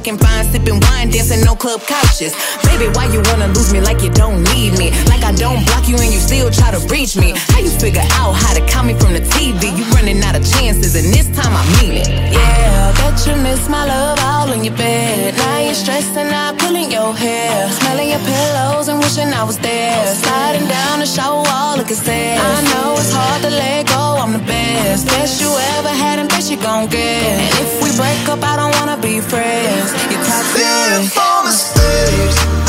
Looking fine, sipping wine, dancing on club couches. Baby, why you wanna lose me like you don't need me? Like I don't block you and you still try to reach me. How you figure out how to call me from the TV? You running out of chances, and this time I mean it. Yeah, bet you miss my love all in your bed. Now you're stressing out, pulling your hair, smelling your pillows and wishing I was there. Sliding down the shower wall, looking sad. I know it's hard to let go. I'm the best, best you ever had, and best you gon' get. And if we break up, I don't wanna be friends. You're toxic. Beautiful mistakes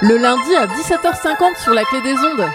Le lundi à 17h50 sur la clé des ondes.